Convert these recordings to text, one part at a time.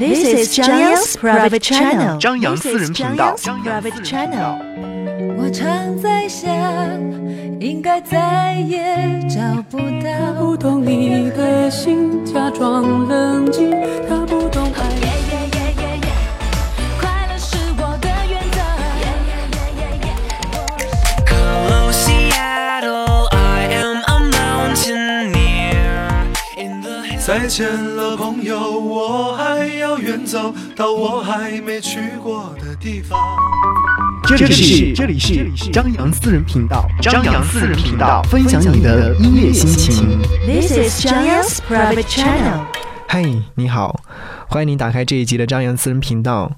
This is 张扬 private channel。张扬私人频道。张扬 private channel。我常在想，应该再也找不到。他不懂你的心，假装冷静。他不懂见了，朋友，我还要远走到我还没去过的地方。这里是这里是张扬私人频道，张扬私人频道，分享你的音乐心情。This is 张扬 private channel。嗨，你好，欢迎您打开这一集的张扬私人频道。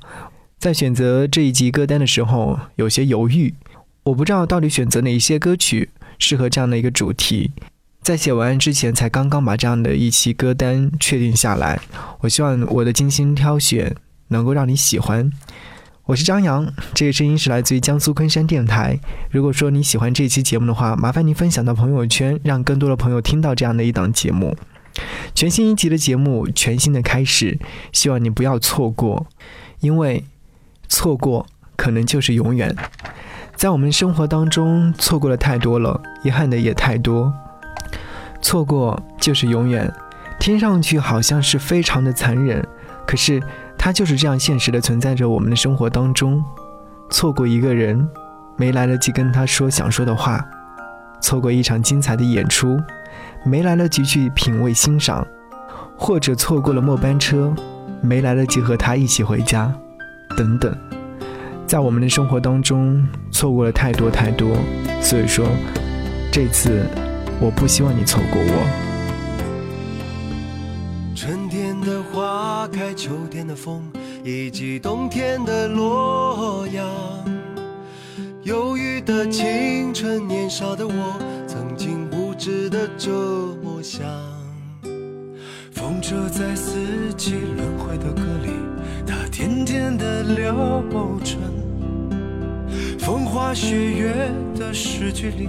在选择这一集歌单的时候，有些犹豫，我不知道到底选择哪一些歌曲适合这样的一个主题。在写文案之前，才刚刚把这样的一期歌单确定下来。我希望我的精心挑选能够让你喜欢。我是张扬，这个声音是来自于江苏昆山电台。如果说你喜欢这期节目的话，麻烦您分享到朋友圈，让更多的朋友听到这样的一档节目。全新一集的节目，全新的开始，希望你不要错过，因为错过可能就是永远。在我们生活当中，错过的太多了，遗憾的也太多。错过就是永远，听上去好像是非常的残忍，可是它就是这样现实的存在着我们的生活当中。错过一个人，没来得及跟他说想说的话；错过一场精彩的演出，没来得及去品味欣赏；或者错过了末班车，没来得及和他一起回家，等等。在我们的生活当中，错过了太多太多，所以说，这次我不希望你错过我。春天的花开，秋天的风，以及冬天的洛阳。忧郁的青春，年少的我，曾经无知的这么想。风车在四季轮回的歌里，它甜甜的流转。风花雪月的诗句里，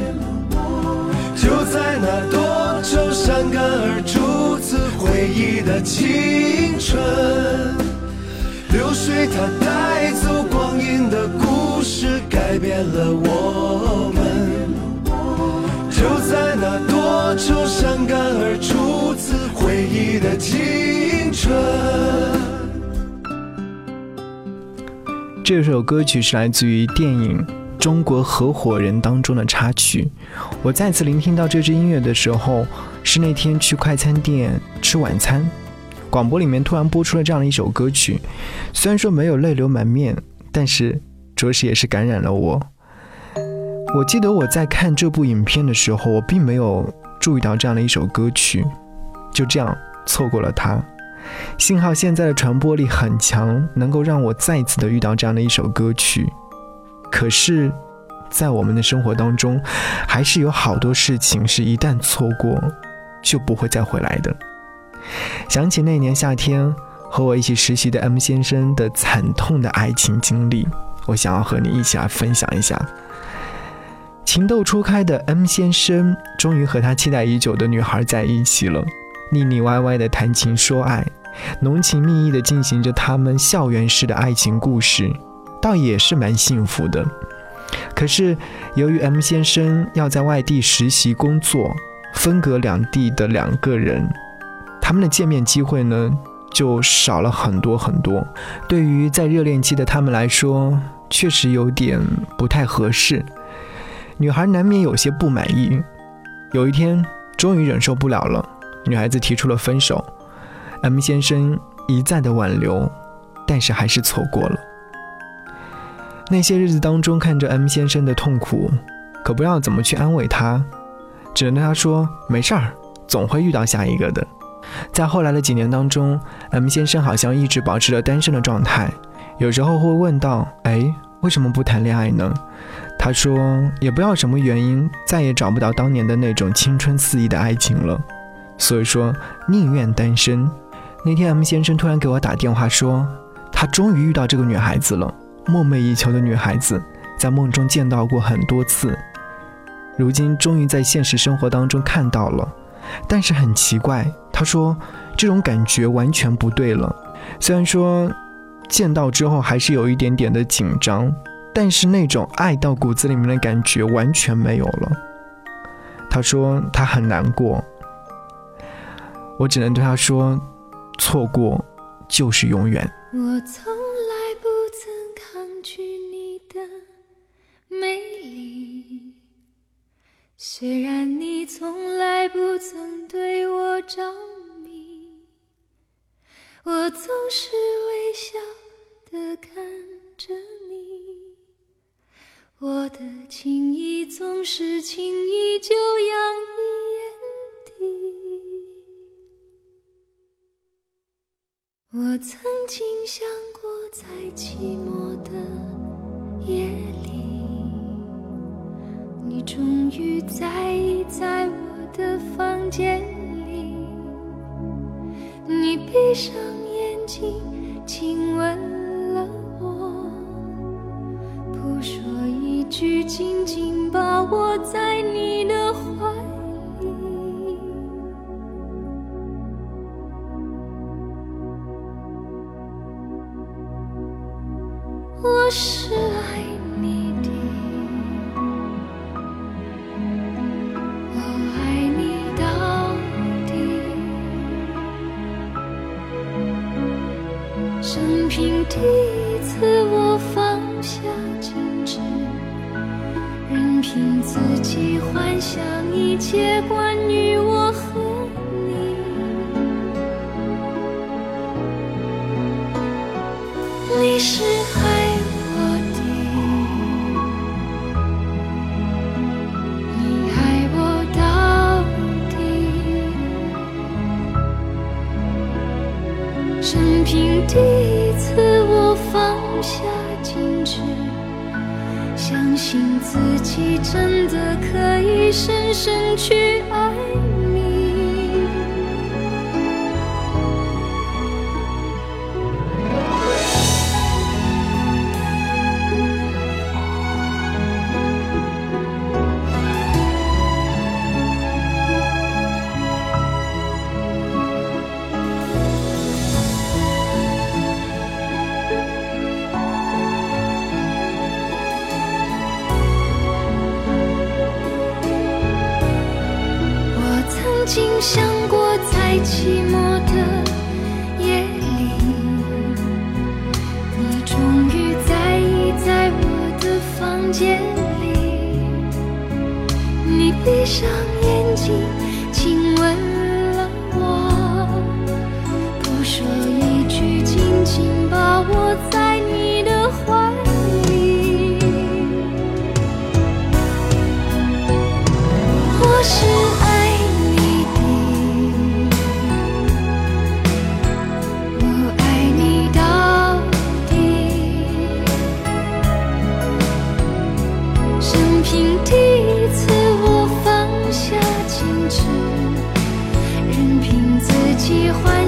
多愁善感而初次回忆的青春，流水它带走光阴的故事，改变了我们。就在那多愁善感而初次回忆的青春。这首歌曲是来自于电影《中国合伙人》当中的插曲。我再次聆听到这支音乐的时候，是那天去快餐店吃晚餐，广播里面突然播出了这样的一首歌曲。虽然说没有泪流满面，但是着实也是感染了我。我记得我在看这部影片的时候，我并没有注意到这样的一首歌曲，就这样错过了它。幸好现在的传播力很强，能够让我再次的遇到这样的一首歌曲。可是，在我们的生活当中，还是有好多事情是一旦错过，就不会再回来的。想起那年夏天和我一起实习的 M 先生的惨痛的爱情经历，我想要和你一起来分享一下。情窦初开的 M 先生终于和他期待已久的女孩在一起了，腻腻歪歪的谈情说爱，浓情蜜意的进行着他们校园式的爱情故事，倒也是蛮幸福的。可是由于 M 先生要在外地实习工作，分隔两地的两个人，他们的见面机会呢就少了很多很多。对于在热恋期的他们来说，确实有点不太合适。女孩难免有些不满意。有一天，终于忍受不了了，女孩子提出了分手。M 先生一再的挽留，但是还是错过了。那些日子当中，看着 M 先生的痛苦，可不知道怎么去安慰他，只能对他说：“没事儿，总会遇到下一个的。”在后来的几年当中，M 先生好像一直保持着单身的状态，有时候会问到：“哎，为什么不谈恋爱呢？”他说：“也不知道什么原因，再也找不到当年的那种青春肆意的爱情了，所以说宁愿单身。”那天 M 先生突然给我打电话说，他终于遇到这个女孩子了，梦寐以求的女孩子，在梦中见到过很多次，如今终于在现实生活当中看到了。但是很奇怪，他说这种感觉完全不对了。虽然说见到之后还是有一点点的紧张。但是那种爱到骨子里面的感觉完全没有了。他说他很难过，我只能对他说，错过就是永远。我从来不曾抗拒你的美丽，虽然你从来不曾对我着迷，我总是微笑的看着你。我的情意总是轻易就洋溢眼底。我曾在意在我的房间里，你闭上第一次，我放下矜持，任凭自己幻想一切关于我生平第一次，我放下矜持，任凭自己幻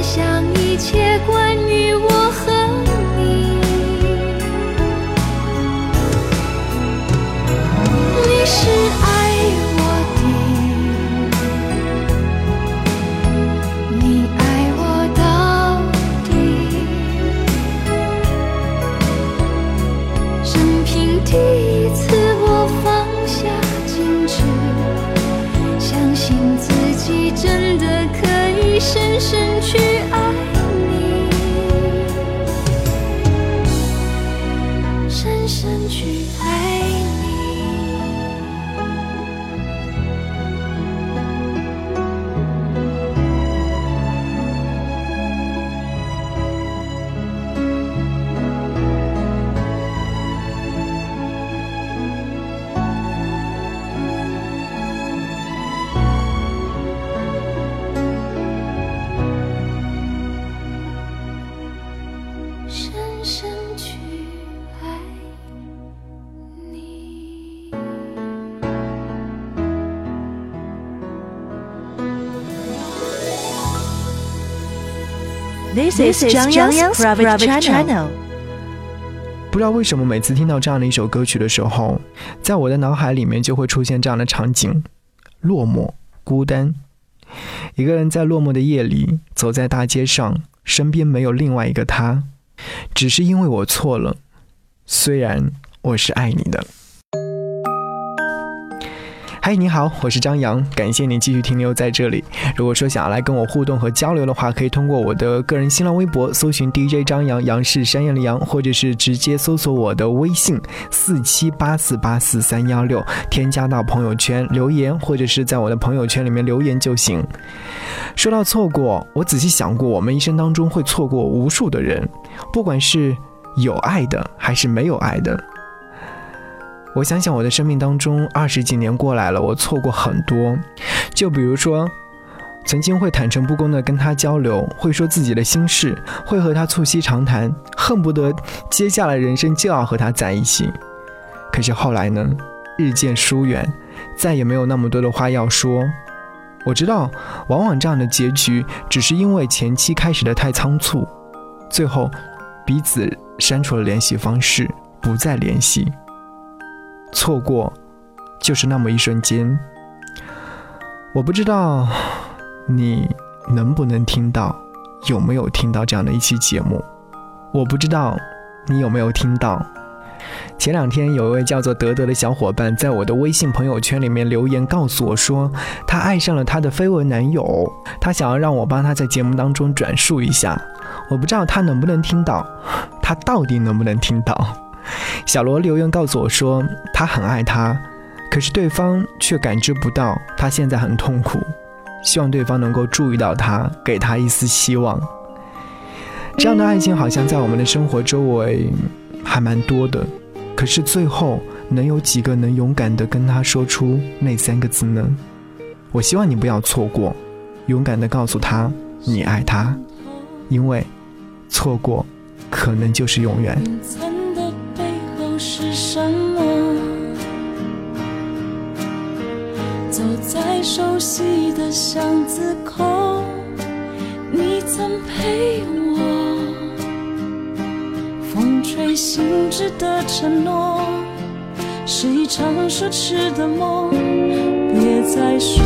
This is Zhang Yang's private channel. 不知道为什么，每次听到这样的一首歌曲的时候，在我的脑海里面就会出现这样的场景：落寞、孤单，一个人在落寞的夜里走在大街上，身边没有另外一个他，只是因为我错了，虽然我是爱你的。嗨，你好，我是张扬，感谢你继续停留在这里。如果说想要来跟我互动和交流的话，可以通过我的个人新浪微博搜寻 DJ 张扬，杨是山羊的羊，或者是直接搜索我的微信四七八四八四三幺六，添加到朋友圈留言，或者是在我的朋友圈里面留言就行。说到错过，我仔细想过，我们一生当中会错过无数的人，不管是有爱的还是没有爱的。我想想，我的生命当中二十几年过来了，我错过很多。就比如说，曾经会坦诚不公的跟他交流，会说自己的心事，会和他促膝长谈，恨不得接下来人生就要和他在一起。可是后来呢，日渐疏远，再也没有那么多的话要说。我知道，往往这样的结局，只是因为前期开始的太仓促，最后彼此删除了联系方式，不再联系。错过，就是那么一瞬间。我不知道你能不能听到，有没有听到这样的一期节目？我不知道你有没有听到。前两天有一位叫做德德的小伙伴在我的微信朋友圈里面留言告诉我说，他爱上了他的绯闻男友，他想要让我帮他在节目当中转述一下。我不知道他能不能听到，他到底能不能听到？小罗留言告诉我说，他很爱他，可是对方却感知不到他现在很痛苦，希望对方能够注意到他，给他一丝希望。这样的爱情好像在我们的生活周围还蛮多的，可是最后能有几个能勇敢的跟他说出那三个字呢？我希望你不要错过，勇敢的告诉他你爱他，因为错过可能就是永远。什么？走在熟悉的巷子口，你曾陪我。风吹醒之的承诺，是一场奢侈的梦。别再说，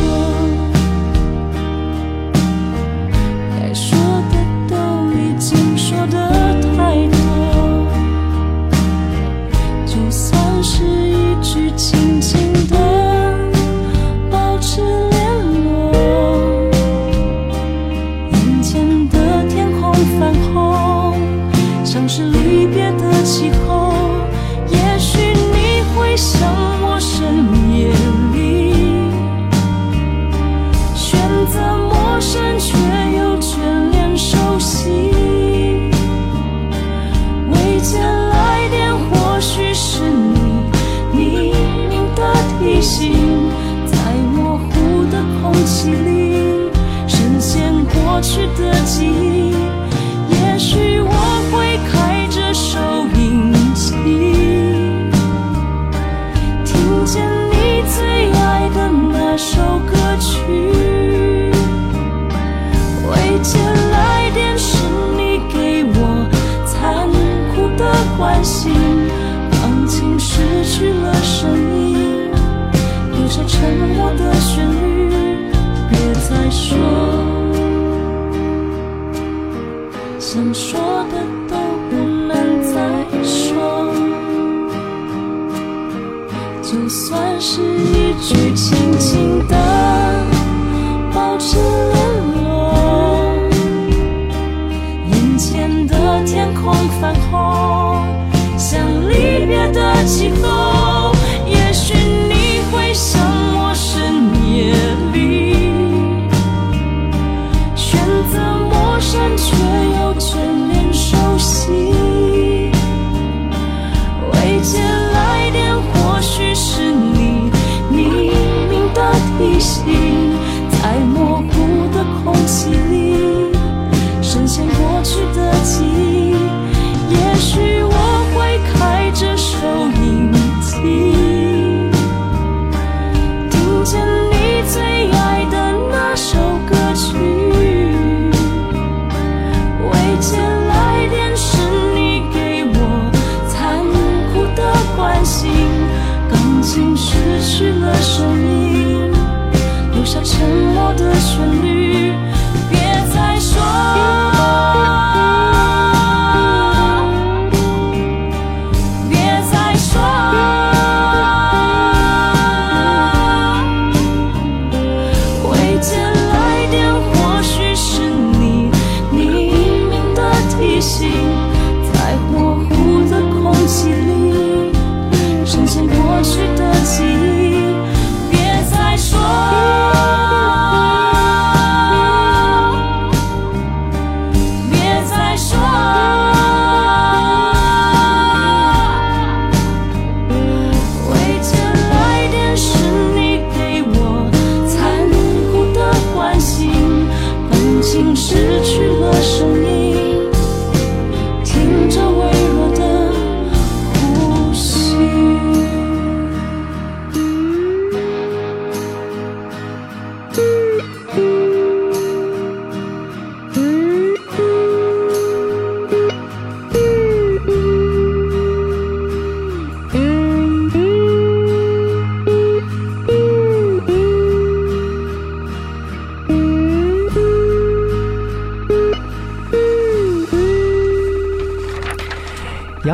的天空泛红，像离别的气候。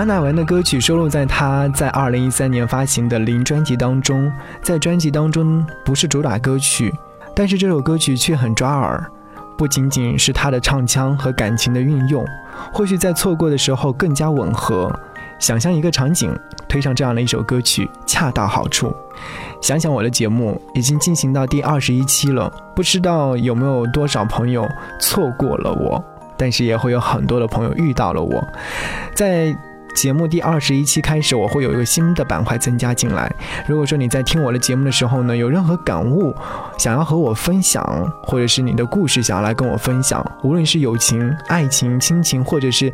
杨乃文的歌曲收录在他在二零一三年发行的《零》专辑当中，在专辑当中不是主打歌曲，但是这首歌曲却很抓耳。不仅仅是他的唱腔和感情的运用，或许在错过的时候更加吻合。想象一个场景，推上这样的一首歌曲，恰到好处。想想我的节目已经进行到第二十一期了，不知道有没有多少朋友错过了我，但是也会有很多的朋友遇到了我，在。节目第二十一期开始，我会有一个新的板块增加进来。如果说你在听我的节目的时候呢，有任何感悟想要和我分享，或者是你的故事想要来跟我分享，无论是友情、爱情、亲情，或者是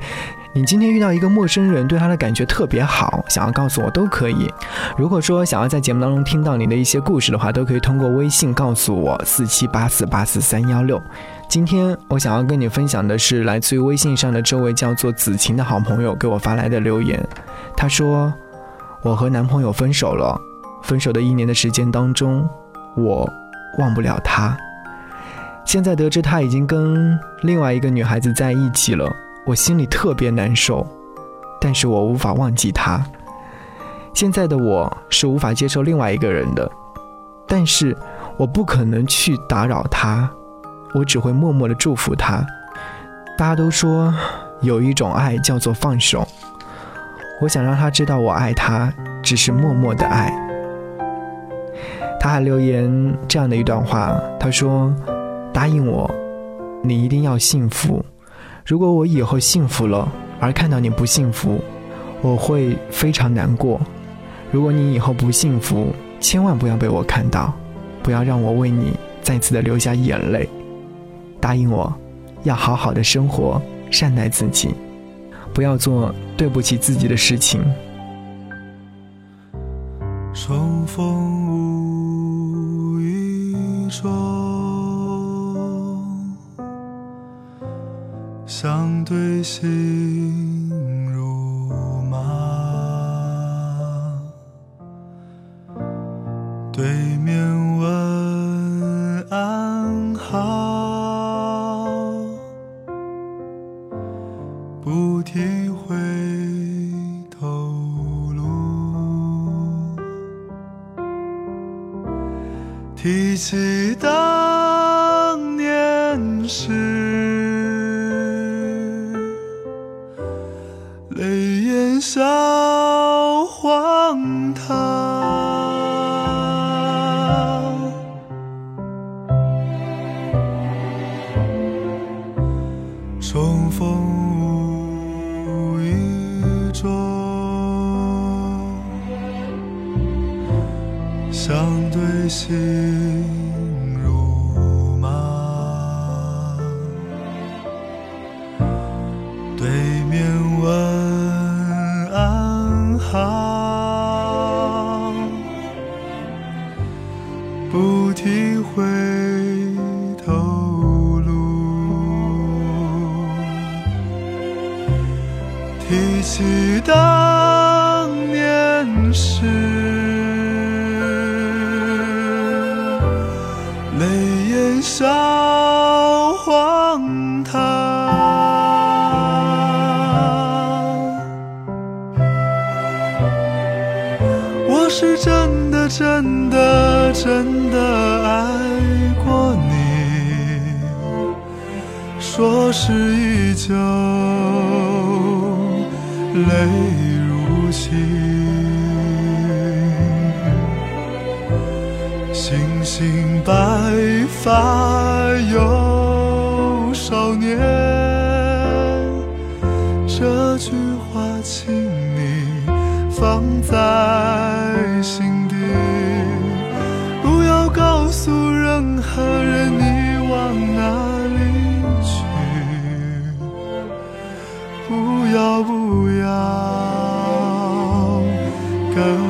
你今天遇到一个陌生人，对他的感觉特别好，想要告诉我都可以。如果说想要在节目当中听到你的一些故事的话，都可以通过微信告诉我四七八四八四三幺六。今天我想要跟你分享的是来自于微信上的这位叫做子晴的好朋友给我发来的留言。他说：“我和男朋友分手了，分手的一年的时间当中，我忘不了他。现在得知他已经跟另外一个女孩子在一起了，我心里特别难受，但是我无法忘记他。现在的我是无法接受另外一个人的，但是我不可能去打扰他。”我只会默默的祝福他。大家都说有一种爱叫做放手，我想让他知道我爱他，只是默默的爱。他还留言这样的一段话，他说：“答应我，你一定要幸福。如果我以后幸福了，而看到你不幸福，我会非常难过。如果你以后不幸福，千万不要被我看到，不要让我为你再次的流下眼泪。”答应我，要好好的生活，善待自己，不要做对不起自己的事情。重逢无意，中，相对心提回头路。提起当年事，忆起当年事。泪眼笑荒唐。我是真的真的真的爱过你，说是依旧，泪如倾。星星白发有少年，这句话请你放在心底，不要告诉任何人你往哪要不要跟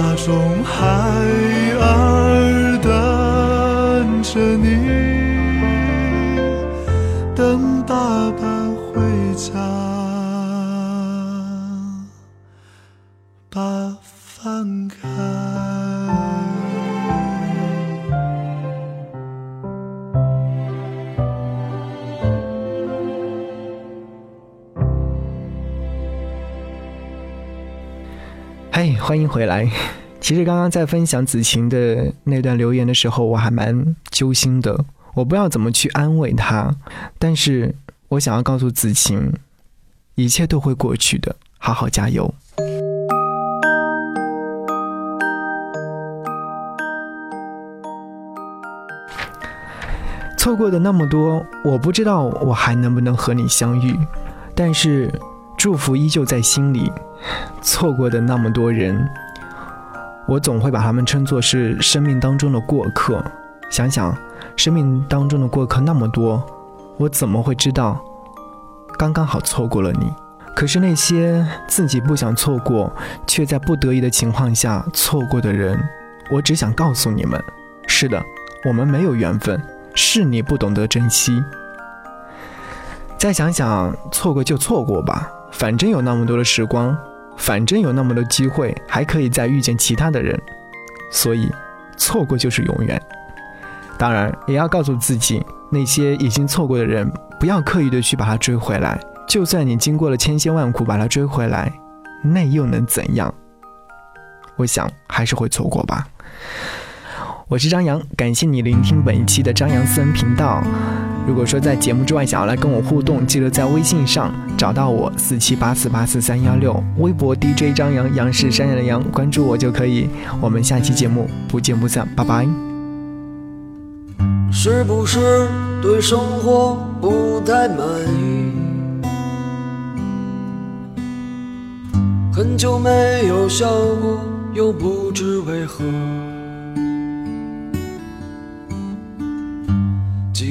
家中孩儿等着你，等爸爸回家，欢迎回来。其实刚刚在分享子晴的那段留言的时候，我还蛮揪心的。我不知道怎么去安慰她，但是我想要告诉子晴，一切都会过去的，好好加油。错过的那么多，我不知道我还能不能和你相遇，但是祝福依旧在心里。错过的那么多人，我总会把他们称作是生命当中的过客。想想，生命当中的过客那么多，我怎么会知道刚刚好错过了你？可是那些自己不想错过，却在不得已的情况下错过的人，我只想告诉你们：是的，我们没有缘分。是你不懂得珍惜。再想想，错过就错过吧，反正有那么多的时光，反正有那么多机会，还可以再遇见其他的人，所以错过就是永远。当然，也要告诉自己，那些已经错过的人，不要刻意的去把他追回来。就算你经过了千辛万苦把他追回来，那又能怎样？我想还是会错过吧。我是张扬，感谢你聆听本一期的张扬私人频道。如果说在节目之外想要来跟我互动，记得在微信上找到我四七八四八四三幺六，微博 DJ 张扬，杨是山羊的羊，关注我就可以。我们下期节目不见不散，拜拜。是不是对生活不太满意？很久没有笑过，又不知为何。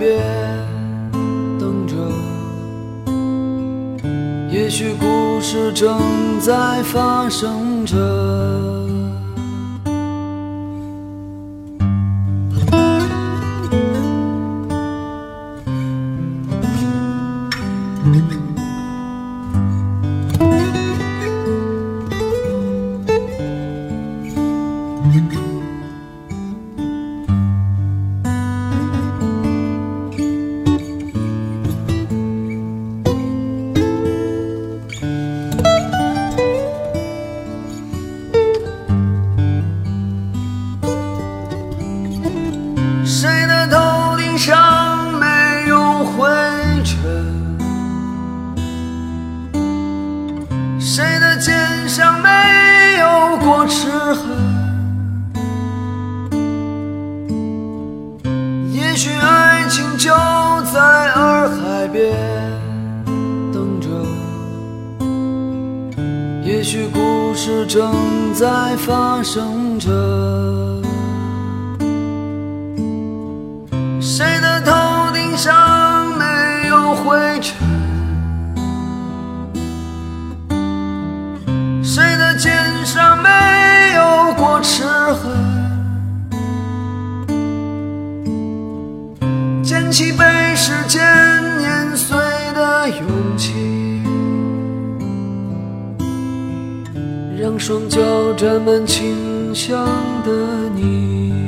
别等着，也许故事正在发生着。双脚沾满清香的你。